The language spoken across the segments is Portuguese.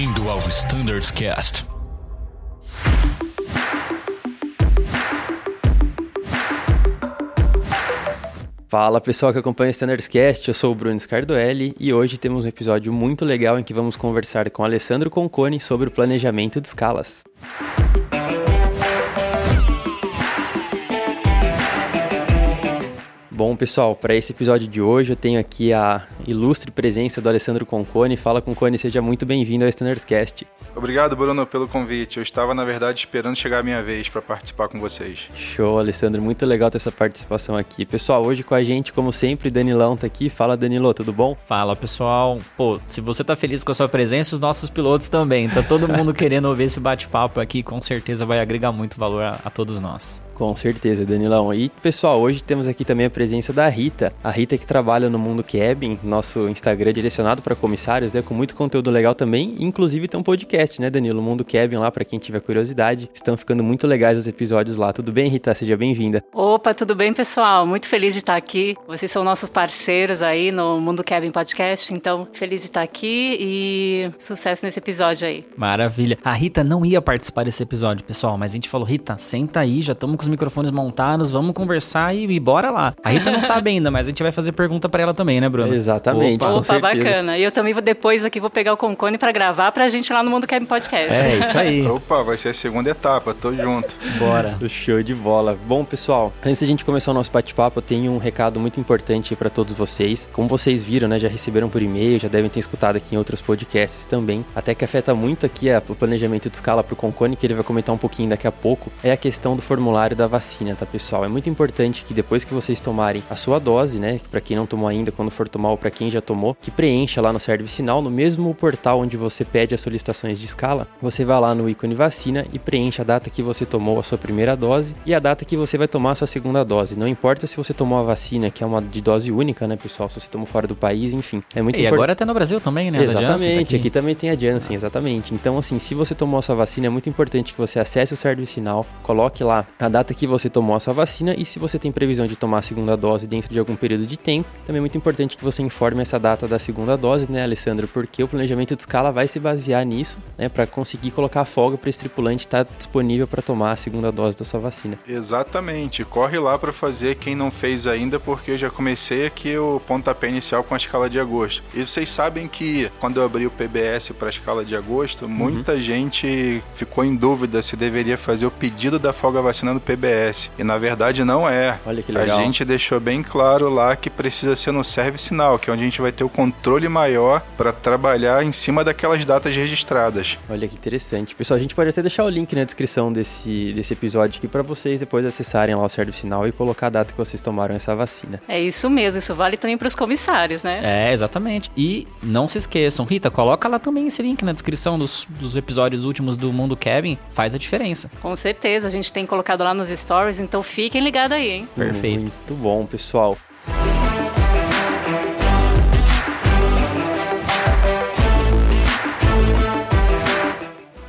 Bem-vindo ao Standards Cast. Fala pessoal que acompanha o Standards Cast, eu sou o Bruno Scardoelli e hoje temos um episódio muito legal em que vamos conversar com Alessandro Conconi sobre o planejamento de escalas. Bom, pessoal, para esse episódio de hoje eu tenho aqui a ilustre presença do Alessandro Concone. Fala, Concone, seja muito bem-vindo ao Standards Cast. Obrigado, Bruno, pelo convite. Eu estava, na verdade, esperando chegar a minha vez para participar com vocês. Show, Alessandro. Muito legal ter essa participação aqui. Pessoal, hoje com a gente, como sempre, Danilão tá aqui. Fala, Danilo, tudo bom? Fala, pessoal. Pô, se você tá feliz com a sua presença, os nossos pilotos também. Tá todo mundo querendo ouvir esse bate-papo aqui. Com certeza vai agregar muito valor a, a todos nós. Com certeza, Danilão. E, pessoal, hoje temos aqui também a presença da Rita. A Rita que trabalha no Mundo Cabin, nosso Instagram é direcionado para comissários, né? Com muito conteúdo legal também. Inclusive tem um podcast, né, Danilo? Mundo Cabin lá, para quem tiver curiosidade. Estão ficando muito legais os episódios lá. Tudo bem, Rita? Seja bem-vinda. Opa, tudo bem, pessoal? Muito feliz de estar aqui. Vocês são nossos parceiros aí no Mundo Cabin Podcast. Então, feliz de estar aqui e sucesso nesse episódio aí. Maravilha. A Rita não ia participar desse episódio, pessoal, mas a gente falou, Rita, senta aí, já estamos com os microfones montados, vamos conversar e, e bora lá. A Rita não sabe ainda, mas a gente vai fazer pergunta para ela também, né, Bruno? Exatamente. Opa, Opa bacana. E eu também vou depois aqui vou pegar o Concone para gravar pra gente lá no Mundo Cabin Podcast. É, isso aí. Opa, vai ser a segunda etapa, tô junto. Bora. Show de bola. Bom, pessoal, antes de a gente começar o nosso bate-papo, eu tenho um recado muito importante para todos vocês. Como vocês viram, né, já receberam por e-mail, já devem ter escutado aqui em outros podcasts também, até que afeta muito aqui a, o planejamento de escala pro Concone, que ele vai comentar um pouquinho daqui a pouco, é a questão do formulário da vacina, tá, pessoal? É muito importante que depois que vocês tomarem a sua dose, né, para quem não tomou ainda, quando for tomar ou para quem já tomou, que preencha lá no Service Sinal, no mesmo portal onde você pede as solicitações de escala, você vai lá no ícone vacina e preenche a data que você tomou a sua primeira dose e a data que você vai tomar a sua segunda dose. Não importa se você tomou a vacina, que é uma de dose única, né, pessoal? Se você tomou fora do país, enfim. É muito E agora até no Brasil também, né? Exatamente, Janssen, tá aqui. aqui. também tem a Janssen, exatamente. Então, assim, se você tomou a sua vacina, é muito importante que você acesse o Service Sinal, coloque lá a data que você tomou a sua vacina e se você tem previsão de tomar a segunda dose dentro de algum período de tempo, também é muito importante que você informe essa data da segunda dose, né, Alessandro? Porque o planejamento de escala vai se basear nisso, né, para conseguir colocar folga para esse tripulante estar disponível para tomar a segunda dose da sua vacina. Exatamente. Corre lá para fazer quem não fez ainda, porque eu já comecei aqui o pontapé inicial com a escala de agosto. E vocês sabem que quando eu abri o PBS para a escala de agosto, uhum. muita gente ficou em dúvida se deveria fazer o pedido da folga vacina no PBS. E na verdade não é. Olha que legal. A gente deixou bem claro lá que precisa ser no Service Sinal, que é onde a gente vai ter o controle maior para trabalhar em cima daquelas datas registradas. Olha que interessante. Pessoal, a gente pode até deixar o link na descrição desse, desse episódio aqui para vocês depois acessarem lá o Service Sinal e colocar a data que vocês tomaram essa vacina. É isso mesmo, isso vale também para os comissários, né? É, exatamente. E não se esqueçam, Rita, coloca lá também esse link na descrição dos, dos episódios últimos do Mundo Cabin, faz a diferença. Com certeza, a gente tem colocado lá nos stories, então fiquem ligados aí, hein? Perfeito. Muito bom, pessoal.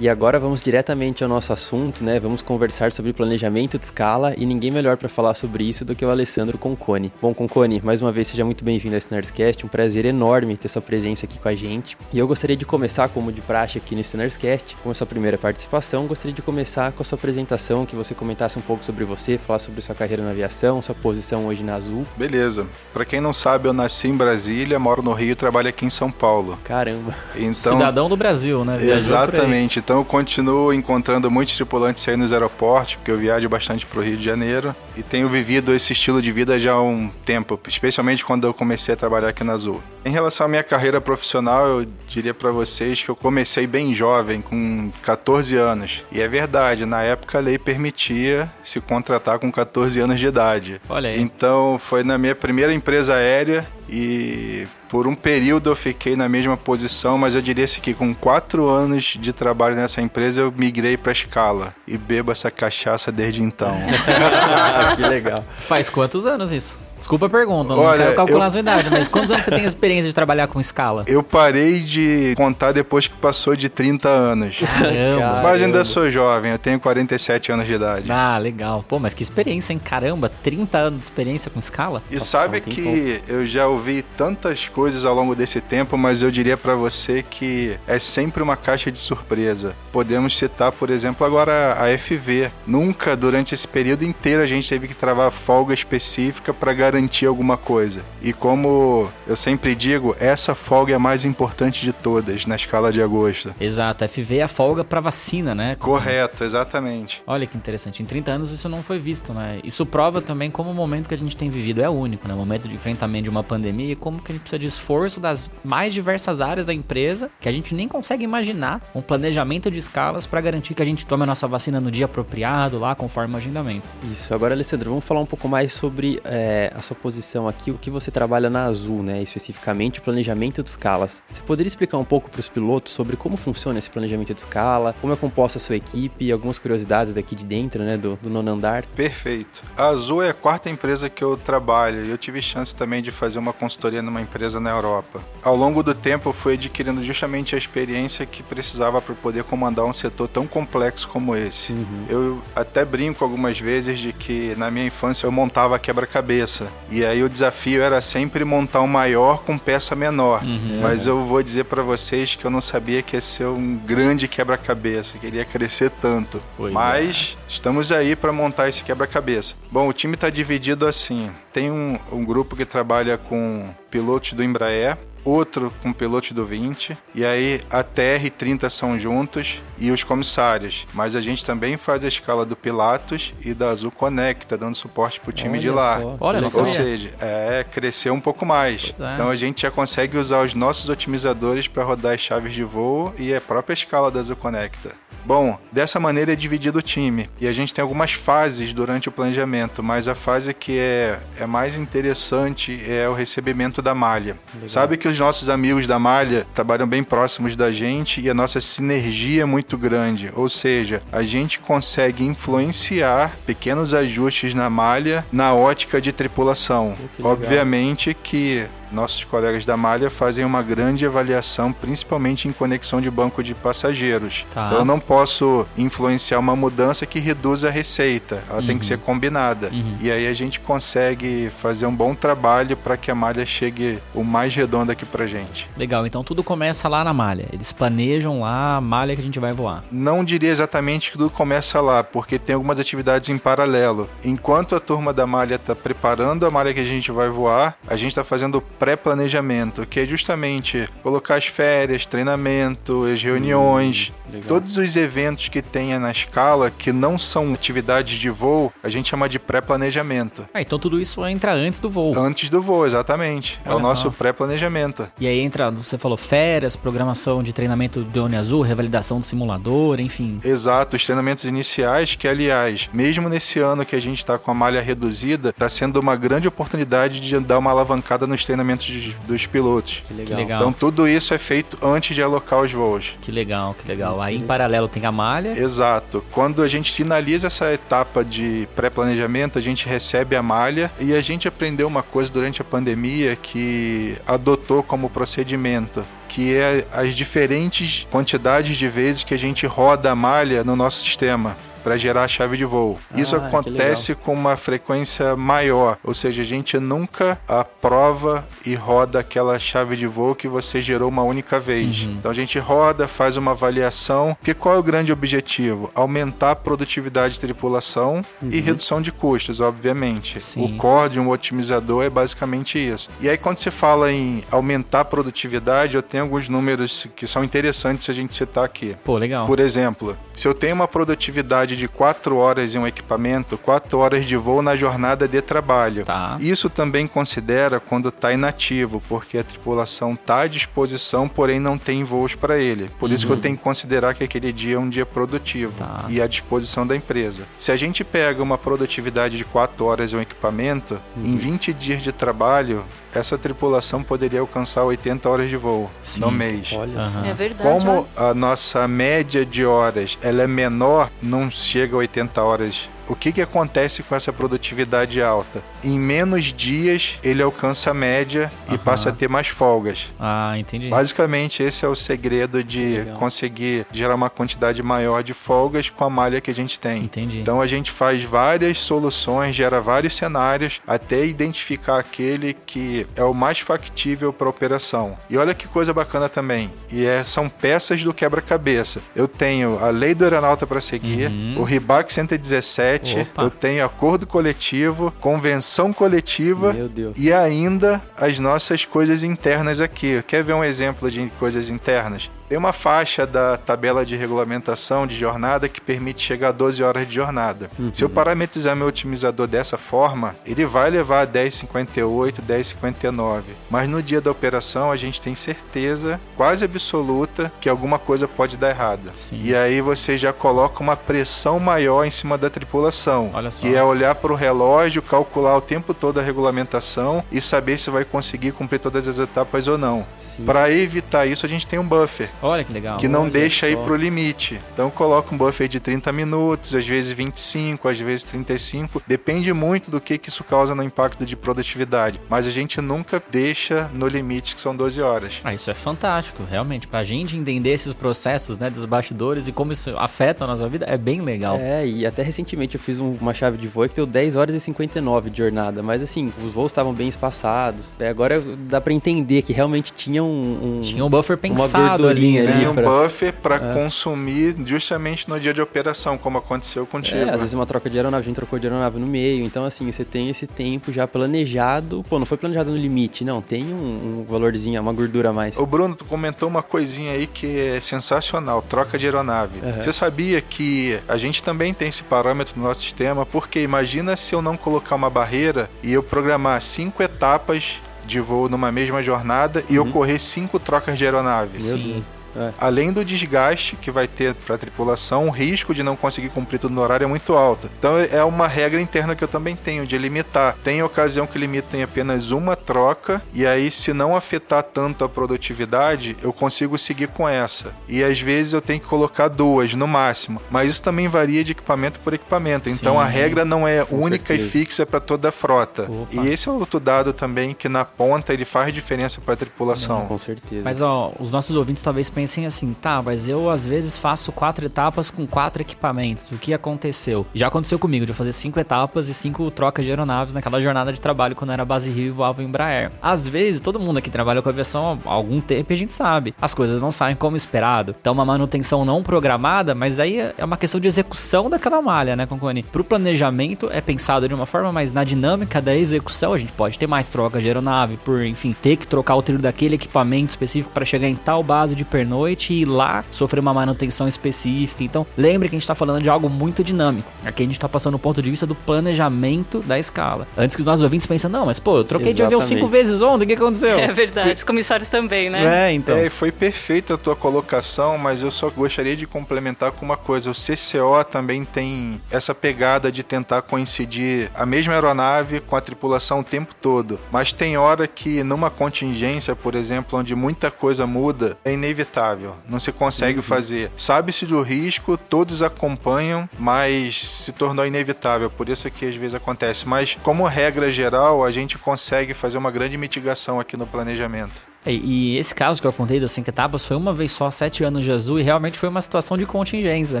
E agora vamos diretamente ao nosso assunto, né? Vamos conversar sobre planejamento de escala e ninguém melhor para falar sobre isso do que o Alessandro Concone. Bom, Concone, mais uma vez seja muito bem-vindo ao Snarscast, um prazer enorme ter sua presença aqui com a gente. E eu gostaria de começar, como de praxe aqui no Snarscast, com a sua primeira participação, gostaria de começar com a sua apresentação, que você comentasse um pouco sobre você, falar sobre sua carreira na aviação, sua posição hoje na Azul. Beleza. Para quem não sabe, eu nasci em Brasília, moro no Rio e trabalho aqui em São Paulo. Caramba. Então, Cidadão do Brasil, né? Viajou exatamente. Então eu continuo encontrando muitos tripulantes aí nos aeroportos, porque eu viajo bastante para o Rio de Janeiro e tenho vivido esse estilo de vida já há um tempo, especialmente quando eu comecei a trabalhar aqui na Azul. Em relação à minha carreira profissional, eu diria para vocês que eu comecei bem jovem, com 14 anos. E é verdade, na época a lei permitia se contratar com 14 anos de idade. Olha aí. Então foi na minha primeira empresa aérea e por um período eu fiquei na mesma posição, mas eu diria assim que com quatro anos de trabalho nessa empresa eu migrei para escala e bebo essa cachaça desde então. que legal. Faz quantos anos isso? Desculpa a pergunta, não Olha, quero calcular eu- a sua idade, mas quantos anos você tem experiência de trabalhar com escala? Eu parei de contar depois que passou de 30 anos. Caramba. Mas ainda sou jovem, eu tenho 47 anos de idade. Ah, legal. Pô, mas que experiência, hein? Caramba, 30 anos de experiência com escala? E Nossa, sabe não que eu já ouvi tantas coisas ao longo desse tempo, mas eu diria pra você que é sempre uma caixa de surpresa. Podemos citar, por exemplo, agora a FV. Nunca durante esse período inteiro a gente teve que travar folga específica para garantir alguma coisa. E como eu sempre digo, essa folga é a mais importante de todas na escala de agosto. Exato, FV é a folga pra vacina, né? Correto, exatamente. Olha que interessante. Em 30 anos isso não foi visto, né? Isso prova também como o momento que a gente tem vivido é único, né? O momento de enfrentamento de uma pandemia e como que a gente precisa de esforço das mais diversas áreas da empresa que a gente nem consegue imaginar um planejamento de escalas para garantir que a gente tome a nossa vacina no dia apropriado, lá conforme o agendamento. Isso. Agora, Alessandro, vamos falar um pouco mais sobre é, a sua posição aqui, o que você trabalha na Azul, né? Especificamente o planejamento de escalas. Você poderia explicar um pouco para os pilotos sobre como funciona esse planejamento de escala, como é composta a sua equipe e algumas curiosidades daqui de dentro, né? Do, do nono andar. Perfeito. A Azul é a quarta empresa que eu trabalho e eu tive chance também de fazer uma consultoria numa empresa na Europa. Ao longo do tempo, eu fui adquirindo justamente a experiência que precisava para poder comandar um setor tão complexo como esse. Eu até brinco algumas vezes de que na minha infância eu montava quebra-cabeça e aí o desafio era sempre montar um maior com peça menor. Mas eu vou dizer para vocês que eu não sabia que ia ser um grande quebra-cabeça, que ele ia crescer tanto. Pois é. Mas estamos aí para montar esse quebra-cabeça. Bom, o time está dividido assim: tem um, um grupo que trabalha com pilotos do Embraer. Outro com pilotos do 20, e aí a TR e 30 são juntos e os comissários. Mas a gente também faz a escala do Pilatos e da Azul Conecta, dando suporte pro time de Olha lá. só, Olha, não legal. Ou seja, é crescer um pouco mais. É. Então a gente já consegue usar os nossos otimizadores para rodar as chaves de voo e a própria escala da Azul Conecta. Bom, dessa maneira é dividido o time. E a gente tem algumas fases durante o planejamento, mas a fase que é, é mais interessante é o recebimento da malha. Sabe que os nossos amigos da malha trabalham bem próximos da gente e a nossa sinergia é muito grande. Ou seja, a gente consegue influenciar pequenos ajustes na malha na ótica de tripulação. Que. Obviamente que nossos colegas da malha fazem uma grande avaliação, principalmente em conexão de banco de passageiros. Tá. Eu não posso influenciar uma mudança que reduza a receita. Ela tem que ser combinada. Uhum. E aí a gente consegue fazer um bom trabalho para que a malha chegue o mais redonda aqui pra gente. Legal, então tudo começa lá na malha. Eles planejam lá a malha que a gente vai voar. Não diria exatamente que tudo começa lá, porque tem algumas atividades em paralelo. Enquanto a turma da malha está preparando a malha que a gente vai voar, a gente está fazendo pré-planejamento, que é justamente colocar as férias, treinamento, as reuniões, legal. todos os eventos que tenha na escala que não são atividades de voo, a gente chama de pré-planejamento. Ah, então tudo isso entra antes do voo. Antes do voo, exatamente. é o Olha nosso pré-planejamento. E aí entra, você falou férias, programação de treinamento do Drone Azul, revalidação do simulador, enfim. Exato, os treinamentos iniciais, que aliás, mesmo nesse ano que a gente está com a malha reduzida, está sendo uma grande oportunidade de dar uma alavancada nos treinamentos de- dos pilotos. Que legal. Que legal. Então tudo isso é feito antes de alocar os voos. Que legal, que legal. Aí em paralelo tem a malha. Exato. Quando a gente finaliza essa etapa de pré-planejamento, a gente recebe a malha e a gente aprendeu uma coisa durante a pandemia que adotou como procedimento. Que é as diferentes quantidades de vezes que a gente roda a malha no nosso sistema para gerar a chave de voo. Isso Ah, que acontece com uma frequência maior, ou seja, a gente nunca aprova e roda aquela chave de voo que você gerou uma única vez. Uhum. Então a gente roda, faz uma avaliação, porque qual é o grande objetivo? Aumentar a produtividade de tripulação e redução de custos, obviamente. Sim. O core de um otimizador é basicamente isso. E aí quando se fala em aumentar a produtividade, eu tenho alguns números que são interessantes a gente citar aqui. Pô, legal. Por exemplo, se eu tenho uma produtividade de 4 horas em um equipamento, 4 horas de voo na jornada de trabalho. Tá. Isso também considera quando está inativo, porque a tripulação está à disposição, porém não tem voos para ele. Por isso que eu tenho que considerar que aquele dia é um dia produtivo Tá. e à disposição da empresa. Se a gente pega uma produtividade de 4 horas em um equipamento, em 20 dias de trabalho, essa tripulação poderia alcançar 80 horas de voo Sim. no mês. Olha Aham. É verdade. Como a nossa média de horas ela é menor, não chega a 80 horas o que, que acontece com essa produtividade alta? Em menos dias, ele alcança a média e passa a ter mais folgas. Ah, entendi. Basicamente, esse é o segredo de Legal. conseguir gerar uma quantidade maior de folgas com a malha que a gente tem. Entendi. Então a gente faz várias soluções, gera vários cenários até identificar aquele que é o mais factível para a operação. E olha que coisa bacana também. E é, são peças do quebra-cabeça. Eu tenho a lei do aeronauta para seguir, Uhum. o RIBAC 117, Opa. eu tenho acordo coletivo, convenção coletiva e ainda as nossas coisas internas aqui. Quer ver um exemplo de coisas internas? Tem uma faixa da tabela de regulamentação de jornada que permite chegar a 12 horas de jornada. Se eu parametrizar meu otimizador dessa forma, ele vai levar a 10,58, 10,59. Mas no dia da operação, a gente tem certeza quase absoluta que alguma coisa pode dar errada. Sim. E aí você já coloca uma pressão maior em cima da tripulação. Olha só. Que é olhar para o relógio, calcular o tempo todo a regulamentação e saber se vai conseguir cumprir todas as etapas ou não. Para evitar isso, a gente tem um buffer Olha que legal. que não deixa ir pro limite. Então coloca um buffer de 30 minutos, às vezes 25, às vezes 35. Depende muito do que, que isso causa no impacto de produtividade. Mas a gente nunca deixa no limite, que são 12 horas. Ah, isso é fantástico, realmente. Pra gente entender esses processos, né, dos bastidores e como isso afeta a nossa vida, é bem legal. É, e até recentemente eu fiz um- uma chave de voo que deu 10 horas e 59 de jornada, mas assim, os voos estavam bem espaçados. É, agora dá pra entender que realmente tinha um, um- Tinha um buffer pensado ali, né? ali. Tem um pra- buffer para consumir justamente no dia de operação, como aconteceu contigo. É, às vezes uma troca de aeronave, a gente trocou de aeronave no meio, então assim, você tem esse tempo já planejado. Pô, não foi planejado no limite, não, tem um, um valorzinho, uma gordura a mais. Ô Bruno, tu comentou uma coisinha aí que é sensacional, troca de aeronave. Uhum. Você sabia que a gente também tem esse parâmetro no nosso sistema? Porque imagina se eu não colocar uma barreira e eu programar cinco etapas de voo numa mesma jornada e ocorrer cinco trocas de aeronave. Meu Sim. Deus. É. Além do desgaste que vai ter para a tripulação, o risco de não conseguir cumprir tudo no horário é muito alto. Então é uma regra interna que eu também tenho de limitar. Tem ocasião que limita em apenas uma troca e aí se não afetar tanto a produtividade, eu consigo seguir com essa. E às vezes eu tenho que colocar duas no máximo, mas isso também varia de equipamento por equipamento. Então Sim. a regra não é única certeza. e fixa para toda a frota. Opa. E esse é outro dado também que na ponta ele faz diferença para a tripulação. Com certeza. Mas ó, os nossos ouvintes talvez pensem assim, tá, mas eu às vezes faço quatro etapas com quatro equipamentos. O que aconteceu? Já aconteceu comigo de eu fazer cinco etapas e cinco trocas de aeronaves naquela jornada de trabalho quando era base Rio e voava em Embraer. Às vezes, todo mundo aqui trabalha com aviação há algum tempo e a gente sabe, as coisas não saem como esperado. Então, uma manutenção não programada, mas aí é uma questão de execução daquela malha, né, Concone? Pro planejamento é pensado de uma forma, mas na dinâmica da execução a gente pode ter mais trocas de aeronave por, enfim, ter que trocar o trilho daquele equipamento específico para chegar em tal base de pernoite e ir lá sofrer uma manutenção específica. Então, lembre que a gente tá falando de algo muito dinâmico. Aqui a gente tá passando o ponto de vista do planejamento da escala. Antes que os nossos ouvintes pensem, não, mas pô, eu troquei de avião Exatamente. cinco vezes ontem, o que aconteceu? É verdade. Os comissários também, né? É, então. É, e foi perfeita a tua colocação, mas eu só gostaria de complementar com uma coisa. O CCO também tem essa pegada de tentar coincidir a mesma aeronave com a tripulação o tempo todo. Mas tem hora que numa contingência, por exemplo, onde muita coisa muda, é inevitável. Não se consegue fazer. Sabe-se do risco, todos acompanham, mas se tornou inevitável. Por isso que às vezes acontece. Mas como regra geral, a gente consegue fazer uma grande mitigação aqui no planejamento. E, e esse caso que eu contei das cinco etapas foi uma vez só, sete anos de azul, e realmente foi uma situação de contingência,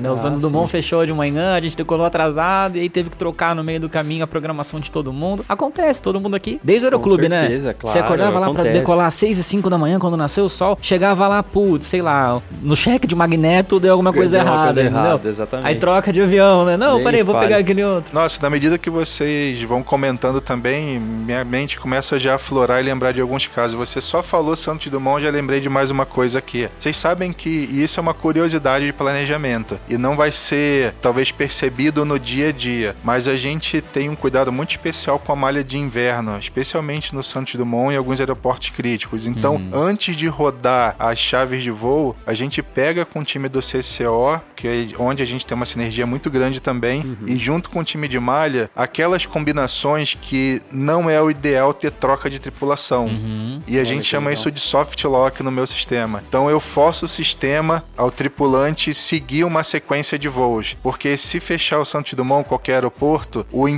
né? Os Ah, anos do. Mon fechou de manhã, a gente decolou atrasado, e aí teve que trocar no meio do caminho a programação de todo mundo. Acontece, todo mundo aqui. Desde o Aeroclube, né? certeza, Você claro, acordava lá pra acontece. decolar às seis e cinco da manhã, quando nasceu o sol, chegava lá, putz, sei lá, no cheque de magneto deu alguma coisa Deu errada, coisa errada, exatamente. Aí troca de avião, né? Não, Nem peraí, vou fale. pegar aquele outro. Nossa, na medida que vocês vão comentando também, minha mente começa já a aflorar e lembrar de alguns casos. Você só falou Santos Dumont, já lembrei de mais uma coisa aqui. Vocês sabem que isso é uma curiosidade de planejamento e não vai ser talvez percebido no dia a dia, mas a gente tem um cuidado muito especial com a malha de inverno, especialmente no Santos Dumont e alguns aeroportos críticos. Então, antes de rodar as chaves de voo, a gente pega com o time do CCO, que é onde a gente tem uma sinergia muito grande também, e junto com o time de malha, aquelas combinações que não é o ideal ter troca de tripulação. Uhum. E a gente chama legal. Isso de soft lock no meu sistema. Então eu forço o sistema ao tripulante seguir uma sequência de voos, porque se fechar o Santos Dumont qualquer aeroporto, o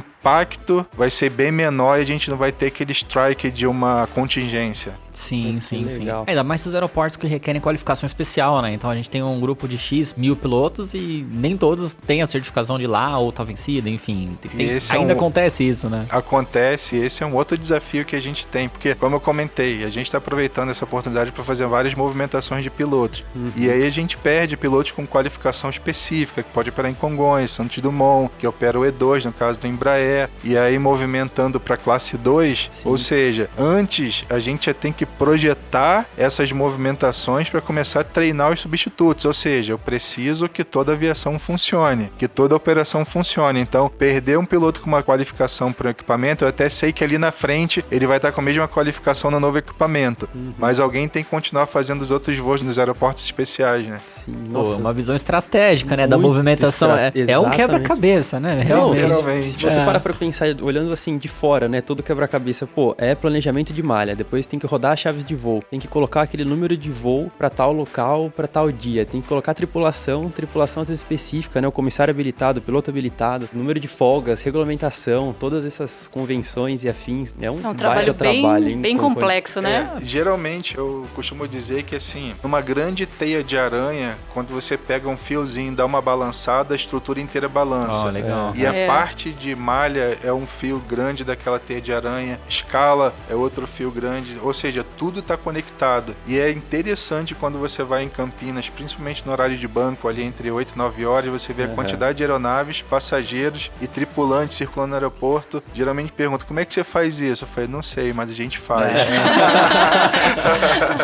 vai ser bem menor e a gente não vai ter aquele strike de uma contingência. Sim, sim, sim. legal. Ainda mais esses aeroportos que requerem qualificação especial, né? Então a gente tem um grupo de X mil pilotos e nem todos têm a certificação de lá ou tá vencida, enfim. Tem- é ainda um- acontece isso, né? Acontece, esse é um outro desafio que a gente tem, porque, como eu comentei, a gente está aproveitando essa oportunidade para fazer várias movimentações de pilotos. E aí a gente perde pilotos com qualificação específica, que pode operar em Congonhas, Santos Dumont, que opera o E2, no caso do Embraer, e aí movimentando para classe 2, Sim. ou seja, antes a gente já tem que projetar essas movimentações para começar a treinar os substitutos, ou seja, eu preciso que toda aviação funcione, que toda operação funcione. Então, perder um piloto com uma qualificação para o equipamento, eu até sei que ali na frente ele vai estar com a mesma qualificação no novo equipamento, mas alguém tem que continuar fazendo os outros voos nos aeroportos especiais, né? Sim, Pô, uma visão estratégica, né? Da movimentação. É, estra- é um exatamente. quebra-cabeça, né? Não, Realmente. se- Geralmente. Se você É. parar pra pensar, olhando assim de fora, né, todo quebra-cabeça, pô, é planejamento de malha, depois tem que rodar as chaves de voo, tem que colocar aquele número de voo pra tal local, pra tal dia, tem que colocar tripulação, tripulação às vezes específica, né, o comissário habilitado, o piloto habilitado, número de folgas, regulamentação, todas essas convenções e afins, é um, É um trabalho baita bem, trabalho, hein, bem complexo, né? É, geralmente eu costumo dizer que assim, numa grande teia de aranha, quando você pega um fiozinho e dá uma balançada, a estrutura inteira balança. Ó, legal. E a É. parte de malha é um fio grande daquela teia de aranha, escala é outro fio grande, ou seja, tudo está conectado. E é interessante quando você vai em Campinas, principalmente no horário de banco, ali entre 8 e 9 horas, você vê a quantidade de aeronaves, passageiros e tripulantes circulando no aeroporto. Geralmente perguntam, como é que você faz isso? Eu falei, não sei, mas a gente faz.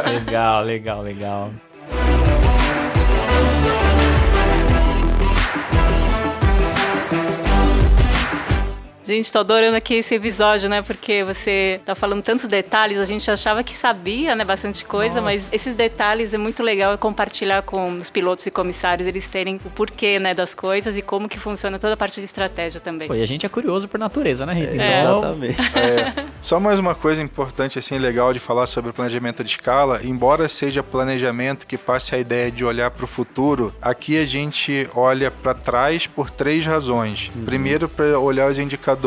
legal, legal, legal. Gente, tô adorando aqui esse episódio, né? Porque você tá falando tantos detalhes, a gente achava que sabia, né, bastante coisa, mas esses detalhes é muito legal compartilhar com os pilotos e comissários, eles terem o porquê, né, das coisas e como que funciona toda a parte de estratégia também. Pô, e a gente é curioso por natureza, né, Rita? É. Então, Exatamente. É, só mais uma coisa importante, assim, legal de falar sobre planejamento de escala. Embora seja planejamento que passe a ideia de olhar para o futuro, aqui a gente olha para trás por três razões. Primeiro, para olhar os indicadores.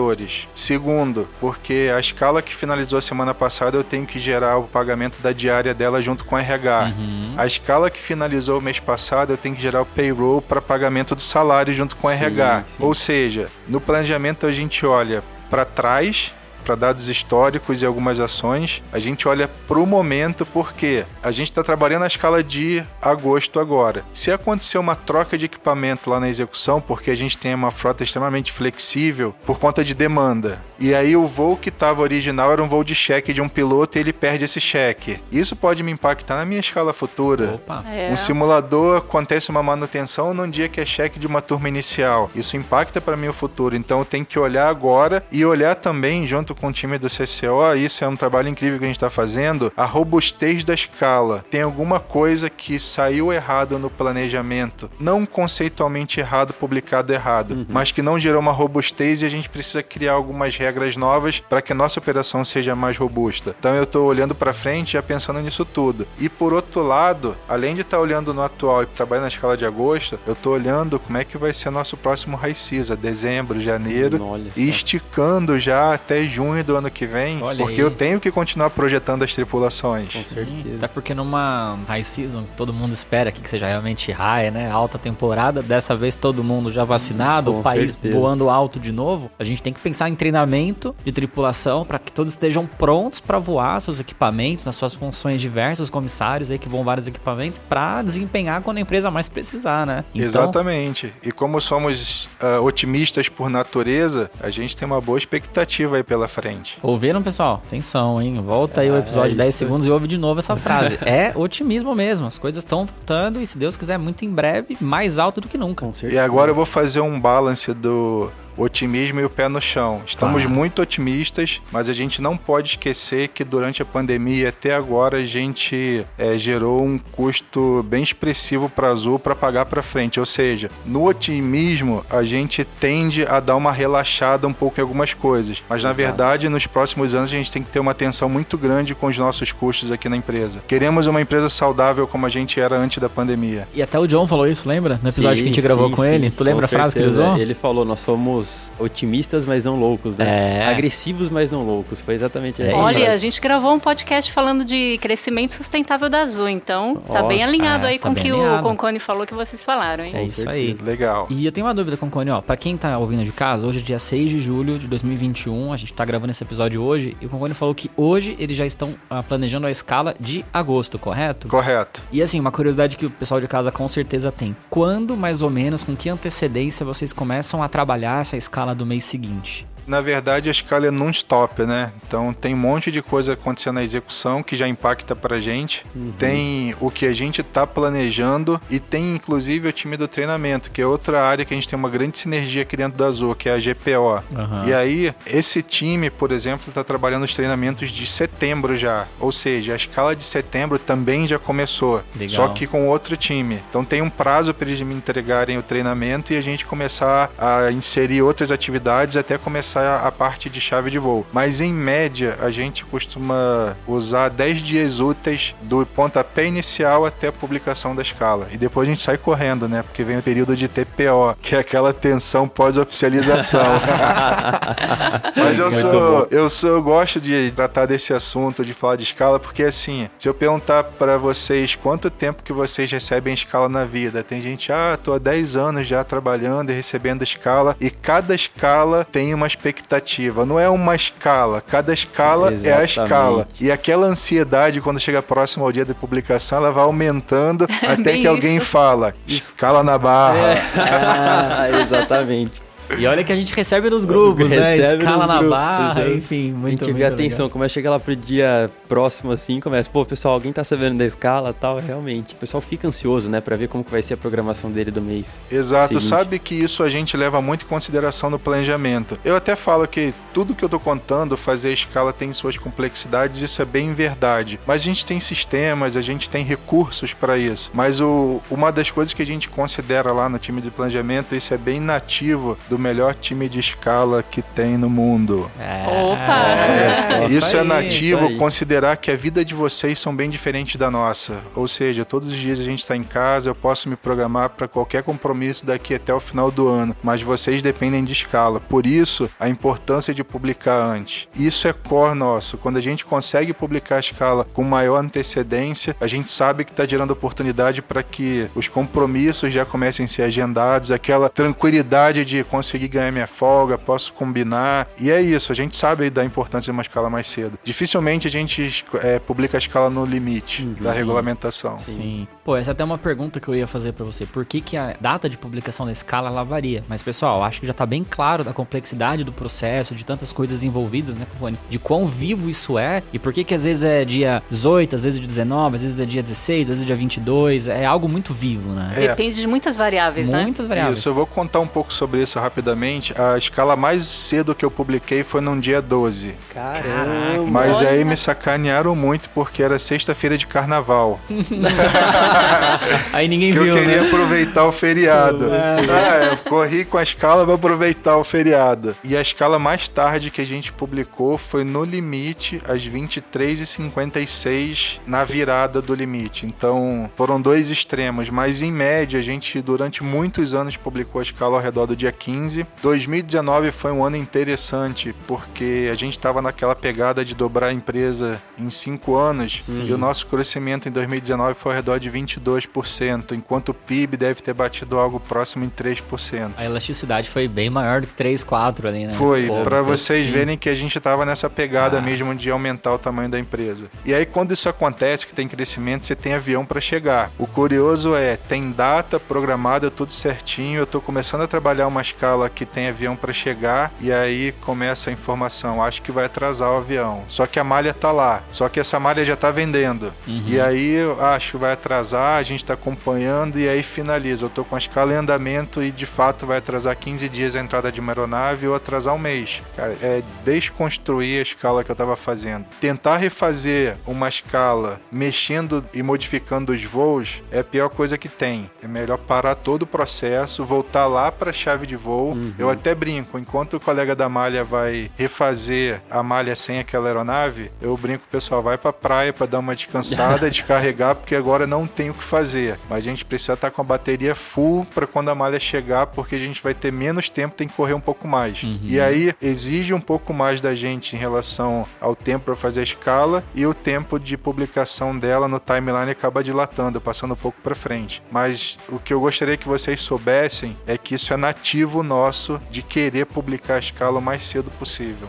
Segundo, porque a escala que finalizou a semana passada eu tenho que gerar o pagamento da diária dela junto com o RH. A escala que finalizou o mês passado eu tenho que gerar o payroll para pagamento do salário junto com o Sim, RH. sim. Ou seja, no planejamento a gente olha para trás para dados históricos e algumas ações, a gente olha para o momento porque a gente está trabalhando na escala de agosto agora. Se acontecer uma troca de equipamento lá na execução, porque a gente tem uma frota extremamente flexível por conta de demanda, e aí o voo que estava original era um voo de cheque de um piloto e ele perde esse cheque, isso pode me impactar na minha escala futura. Opa. É. Um simulador acontece uma manutenção num dia que é cheque de uma turma inicial. Isso impacta para mim o futuro. Então eu tenho que olhar agora e olhar também junto com o time do CCO. Isso é um trabalho incrível que a gente está fazendo. A robustez da escala. Tem alguma coisa que saiu errado no planejamento, não conceitualmente errado, publicado errado, mas que não gerou uma robustez e a gente precisa criar algumas regras novas para que a nossa operação seja mais robusta. Então eu estou olhando para frente já pensando nisso tudo. E por outro lado, além de estar olhando no atual e trabalhando na escala de agosto, eu estou olhando como é que vai ser nosso próximo high season, dezembro, janeiro, Olha só. e esticando já até junho do ano que vem, Olha porque aí. eu tenho que continuar projetando as Com tripulações. certeza. Até porque numa high season, todo mundo espera aqui que seja realmente high, né? Alta temporada. Dessa vez todo mundo já vacinado, Com o país certeza. voando alto de novo. A gente tem que pensar em treinamento de tripulação para que todos estejam prontos para voar seus equipamentos, nas suas funções diversas, comissários aí que vão vários equipamentos, para desempenhar quando a empresa mais precisar, né? Então, Exatamente. E como somos ah, otimistas por natureza, a gente tem uma boa expectativa aí pela frente. Ouviram, pessoal? Atenção, hein? Volta aí o É, episódio é 10 isso. segundos e ouve de novo essa frase. é otimismo mesmo. As coisas estão voltando e, se Deus quiser, muito em breve, mais alto do que nunca. Com E agora eu vou fazer um balance do otimismo e o pé no chão. Estamos Claro. muito otimistas, mas a gente não pode esquecer que durante a pandemia até agora a gente é, gerou um custo bem expressivo para a Azul para pagar para frente. Ou seja, no otimismo a gente tende a dar uma relaxada um pouco em algumas coisas, mas na Exato. verdade nos próximos anos a gente tem que ter uma atenção muito grande com os nossos custos aqui na empresa. Queremos uma empresa saudável como a gente era antes da pandemia. E até o John falou isso, lembra? No episódio Sim, que a gente gravou sim, com sim, ele. Tu lembra com a frase que ele certeza. usou? Ele falou, nós somos otimistas, mas não loucos, né? É. Agressivos, mas não loucos. Foi exatamente É essa isso. Olha, a gente gravou um podcast falando de crescimento sustentável da Azul, então tá Ó, bem alinhado é, aí tá com o que alinhado. o Concone falou que vocês falaram, hein? É isso aí. Legal. E eu tenho uma dúvida com o Cone, ó. Pra quem tá ouvindo de casa, hoje é dia 6 de julho de 2021. A gente tá gravando esse episódio hoje. E o Concone falou que hoje eles já estão ah, planejando a escala de agosto, correto? Correto. E assim, uma curiosidade que o pessoal de casa com certeza tem. Quando, mais ou menos, com que antecedência vocês começam a trabalhar essa escala do mês seguinte? Na verdade, a escala é non-stop, né? Então tem um monte de coisa acontecendo na execução que já impacta pra gente. Tem o que a gente tá planejando e tem inclusive o time do treinamento, que é outra área que a gente tem uma grande sinergia aqui dentro da Azul, que é a GPO. Aham. E aí, esse time, por exemplo, está trabalhando os treinamentos de setembro já. Ou seja, a escala de setembro também já começou. Legal. Só que com outro time. Então tem um prazo para eles me entregarem o treinamento e a gente começar a inserir outras atividades até começar a parte de chave de voo. Mas em média, a gente costuma usar 10 dias úteis do pontapé inicial até a publicação da escala. E depois a gente sai correndo, né? Porque vem o período de TPO, que é aquela tensão pós-oficialização. Mas eu Muito sou, bom. eu sou, eu gosto de tratar desse assunto, de falar de escala, porque assim, se eu perguntar pra vocês quanto tempo que vocês recebem escala na vida, tem gente, ah, tô há 10 anos já trabalhando e recebendo escala, e cada escala tem uma expectativa. Não é uma escala, cada escala é a Exatamente. escala. E aquela ansiedade quando chega próximo ao dia da publicação, ela vai aumentando até bem que alguém isso. fala, escala na barra. Ah, exatamente. E olha que a gente recebe nos grupos, né? Recebe Escala nos na grupos, barra, enfim, a muito gente vê atenção, começa a chegar lá pro dia próximo assim, começa, pô, pessoal, alguém tá sabendo da escala tal, realmente. O pessoal fica ansioso, né, pra ver como que vai ser a programação dele do mês. Exato, Seguinte. sabe que isso a gente leva muito em consideração no planejamento. Eu até falo que tudo que eu tô contando, fazer a escala tem suas complexidades, isso é bem verdade. Mas a gente tem sistemas, a gente tem recursos para isso. Mas o, uma das coisas que a gente considera lá no time de planejamento, isso é bem nativo do melhor time de escala que tem no mundo. É, Opa! é, isso é aí, nativo isso considerar que a vida de vocês são bem diferentes da nossa. Ou seja, todos os dias a gente está em casa, eu posso me programar para qualquer compromisso daqui até o final do ano, mas vocês dependem de escala. Por isso, a importância de publicar antes. Isso é core nosso. Quando a gente consegue publicar a escala com maior antecedência, a gente sabe que está gerando oportunidade para que os compromissos já comecem a ser agendados, aquela tranquilidade de conseguir ganhar minha folga, posso combinar. E é isso, a gente sabe da importância de uma escala mais cedo. Dificilmente a gente é, publica a escala no limite da Sim. regulamentação. Sim. Pô, essa é até uma pergunta que eu ia fazer pra você. Por que, que a data de publicação da escala ela varia? Mas, pessoal, acho que já tá bem claro da complexidade do processo, de tantas coisas envolvidas, né, Copone? De quão vivo isso é e por que que às vezes é dia 18, às vezes é dia 19, às vezes é dia 16, às vezes é dia 22. É algo muito vivo, né? É. Depende de muitas variáveis, né? Muitas variáveis. Isso, eu vou contar um pouco sobre isso rapidamente. A escala mais cedo que eu publiquei foi num dia 12. Caramba! Mas aí me sacanearam muito porque era sexta-feira de carnaval. Aí ninguém que viu, eu queria né? aproveitar o feriado. Ah, eu corri com a escala para aproveitar o feriado. E a escala mais tarde que a gente publicou foi no limite, às 23h56, na virada do limite. Então foram dois extremos, mas em média a gente durante muitos anos publicou a escala ao redor do dia 15. 2019 foi um ano interessante porque a gente estava naquela pegada de dobrar a empresa em cinco anos e o nosso crescimento em 2019 foi ao redor de 22%, enquanto o PIB deve ter batido algo próximo em 3%. A elasticidade foi bem maior do que 3, 4 ali, né? Foi, então, vocês sim. verem que a gente tava nessa pegada Ah. mesmo de aumentar o tamanho da empresa. E aí quando isso acontece, que tem crescimento, você tem avião para chegar. O curioso é, tem data programada, tudo certinho, eu tô começando a trabalhar uma escala escala que tem avião para chegar e aí começa a informação, acho que vai atrasar o avião. Só que a malha tá lá, só que essa malha já tá vendendo. Uhum. E aí eu acho que vai atrasar, a gente tá acompanhando e aí finaliza. Eu tô com a escala em andamento e de fato vai atrasar 15 dias a entrada de uma aeronave ou atrasar um mês. Cara, é desconstruir a escala que eu tava fazendo. Tentar refazer uma escala mexendo e modificando os voos é a pior coisa que tem. É melhor parar todo o processo, voltar lá para a chave de voo. Uhum. Eu até brinco, enquanto o colega da malha vai refazer a malha sem aquela aeronave, eu brinco, pessoal, vai para praia para dar uma descansada, descarregar, porque agora não tem o que fazer. Mas a gente precisa estar tá com a bateria full para quando a malha chegar, porque a gente vai ter menos tempo, tem que correr um pouco mais. Uhum. E aí exige um pouco mais da gente em relação ao tempo para fazer a escala e o tempo de publicação dela no timeline acaba dilatando, passando um pouco para frente. Mas o que eu gostaria que vocês soubessem é que isso é nativo nosso de querer publicar a escala o mais cedo possível.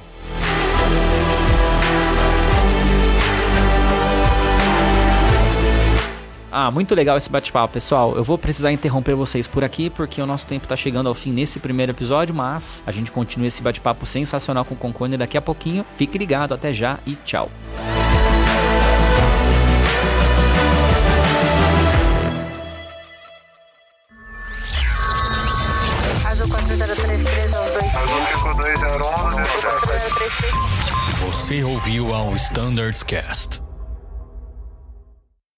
Ah, muito legal esse bate-papo, pessoal. Eu vou precisar interromper vocês por aqui porque o nosso tempo está chegando ao fim nesse primeiro episódio, mas a gente continua esse bate-papo sensacional com o Concone daqui a pouquinho. Fique ligado, até já e tchau. Você ouviu ao Standards Cast.